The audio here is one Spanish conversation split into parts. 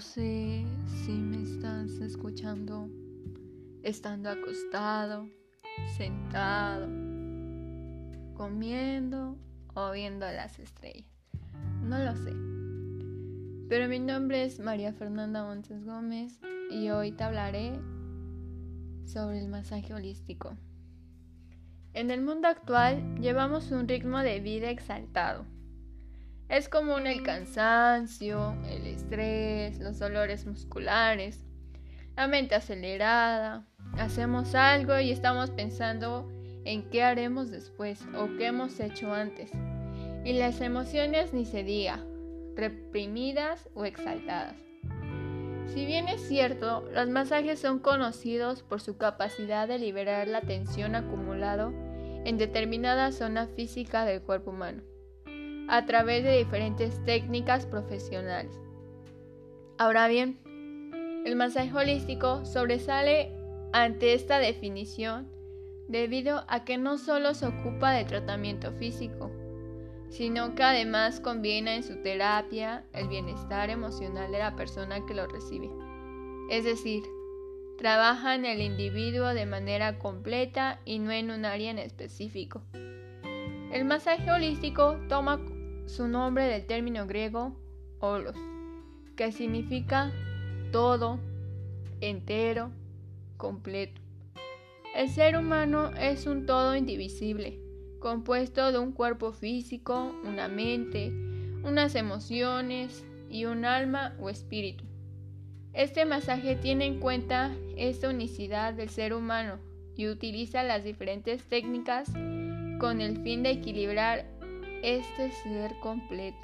No sé si me estás escuchando estando acostado, sentado, comiendo o viendo las estrellas. No lo sé. Pero mi nombre es María Fernanda Montes Gómez y hoy te hablaré sobre el masaje holístico. En el mundo actual llevamos un ritmo de vida exaltado es común el cansancio, el estrés, los dolores musculares, la mente acelerada. Hacemos algo y estamos pensando en qué haremos después o qué hemos hecho antes. Y las emociones ni se diga, reprimidas o exaltadas. Si bien es cierto, los masajes son conocidos por su capacidad de liberar la tensión acumulada en determinada zona física del cuerpo humano a través de diferentes técnicas profesionales. Ahora bien, el masaje holístico sobresale ante esta definición debido a que no solo se ocupa de tratamiento físico, sino que además combina en su terapia el bienestar emocional de la persona que lo recibe. Es decir, trabaja en el individuo de manera completa y no en un área en específico. El masaje holístico toma su nombre del término griego holos, que significa todo, entero, completo. El ser humano es un todo indivisible, compuesto de un cuerpo físico, una mente, unas emociones y un alma o espíritu. Este masaje tiene en cuenta esta unicidad del ser humano y utiliza las diferentes técnicas con el fin de equilibrar este ser completo.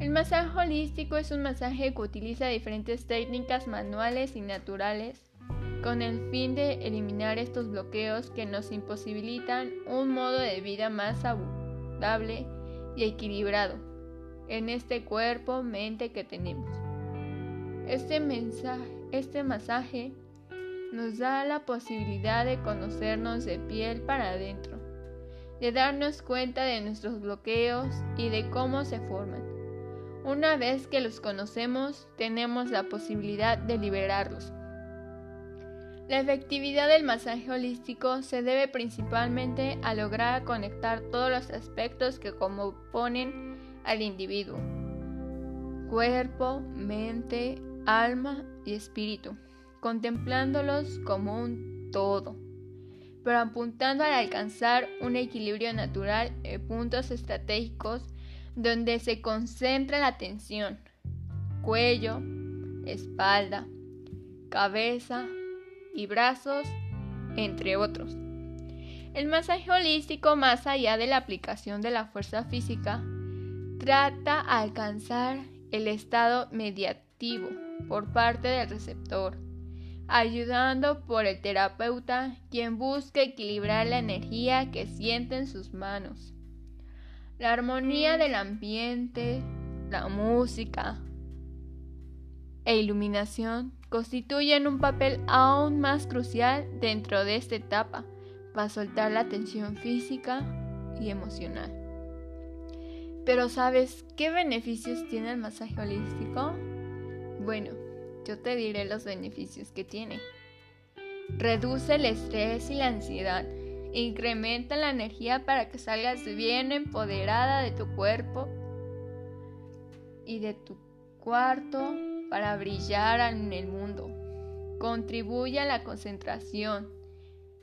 El masaje holístico es un masaje que utiliza diferentes técnicas manuales y naturales con el fin de eliminar estos bloqueos que nos imposibilitan un modo de vida más saludable y equilibrado en este cuerpo mente que tenemos. Este, este masaje nos da la posibilidad de conocernos de piel para adentro de darnos cuenta de nuestros bloqueos y de cómo se forman. Una vez que los conocemos, tenemos la posibilidad de liberarlos. La efectividad del masaje holístico se debe principalmente a lograr conectar todos los aspectos que componen al individuo. Cuerpo, mente, alma y espíritu, contemplándolos como un todo pero apuntando al alcanzar un equilibrio natural en puntos estratégicos donde se concentra la atención, cuello, espalda, cabeza y brazos, entre otros. El masaje holístico, más allá de la aplicación de la fuerza física, trata de alcanzar el estado mediativo por parte del receptor ayudando por el terapeuta quien busca equilibrar la energía que siente en sus manos. La armonía del ambiente, la música e iluminación constituyen un papel aún más crucial dentro de esta etapa para soltar la tensión física y emocional. Pero ¿sabes qué beneficios tiene el masaje holístico? Bueno, yo te diré los beneficios que tiene. Reduce el estrés y la ansiedad. Incrementa la energía para que salgas bien empoderada de tu cuerpo y de tu cuarto para brillar en el mundo. Contribuye a la concentración.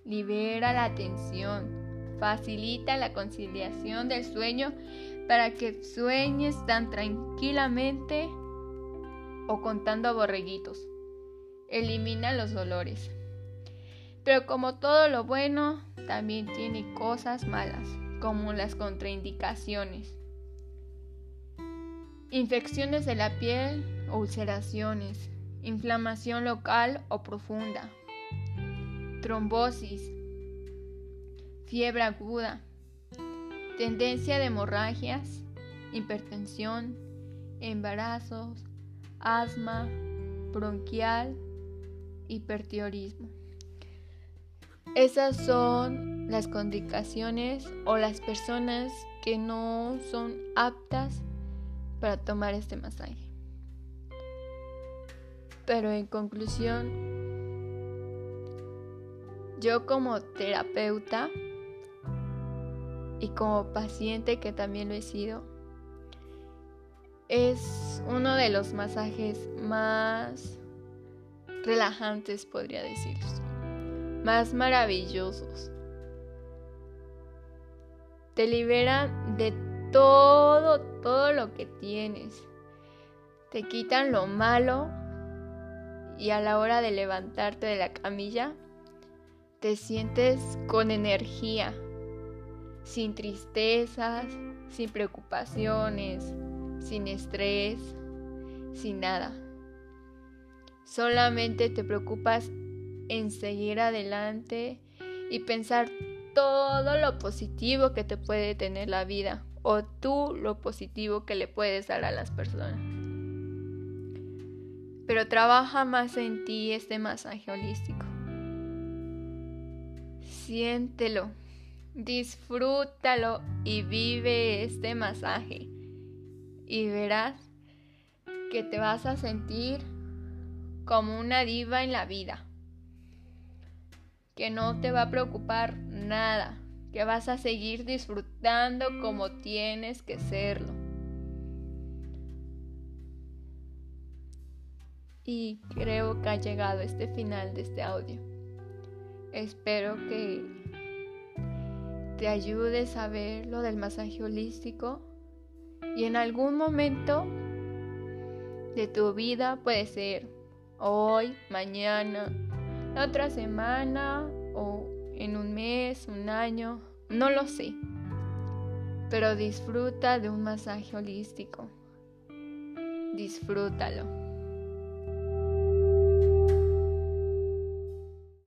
Libera la tensión. Facilita la conciliación del sueño para que sueñes tan tranquilamente o contando borreguitos. Elimina los dolores. Pero como todo lo bueno, también tiene cosas malas, como las contraindicaciones. Infecciones de la piel o ulceraciones, inflamación local o profunda, trombosis, fiebre aguda, tendencia de hemorragias, hipertensión, embarazos, asma, bronquial, hipertiorismo. Esas son las contraindicaciones o las personas que no son aptas para tomar este masaje. Pero en conclusión, yo como terapeuta y como paciente que también lo he sido, es uno de los masajes más relajantes, podría decirse, más maravillosos. Te libera de todo, todo lo que tienes. Te quitan lo malo y a la hora de levantarte de la camilla, te sientes con energía, sin tristezas, sin preocupaciones, sin estrés, sin nada. Solamente te preocupas en seguir adelante y pensar todo lo positivo que te puede tener la vida o tú lo positivo que le puedes dar a las personas. Pero trabaja más en ti este masaje holístico. Siéntelo, disfrútalo y vive este masaje. Y verás que te vas a sentir como una diva en la vida. Que no te va a preocupar nada. Que vas a seguir disfrutando como tienes que serlo. Y creo que ha llegado este final de este audio. Espero que te ayudes a ver lo del masaje holístico y en algún momento de tu vida puede ser hoy, mañana, la otra semana o en un mes, un año, no lo sé. Pero disfruta de un masaje holístico. Disfrútalo.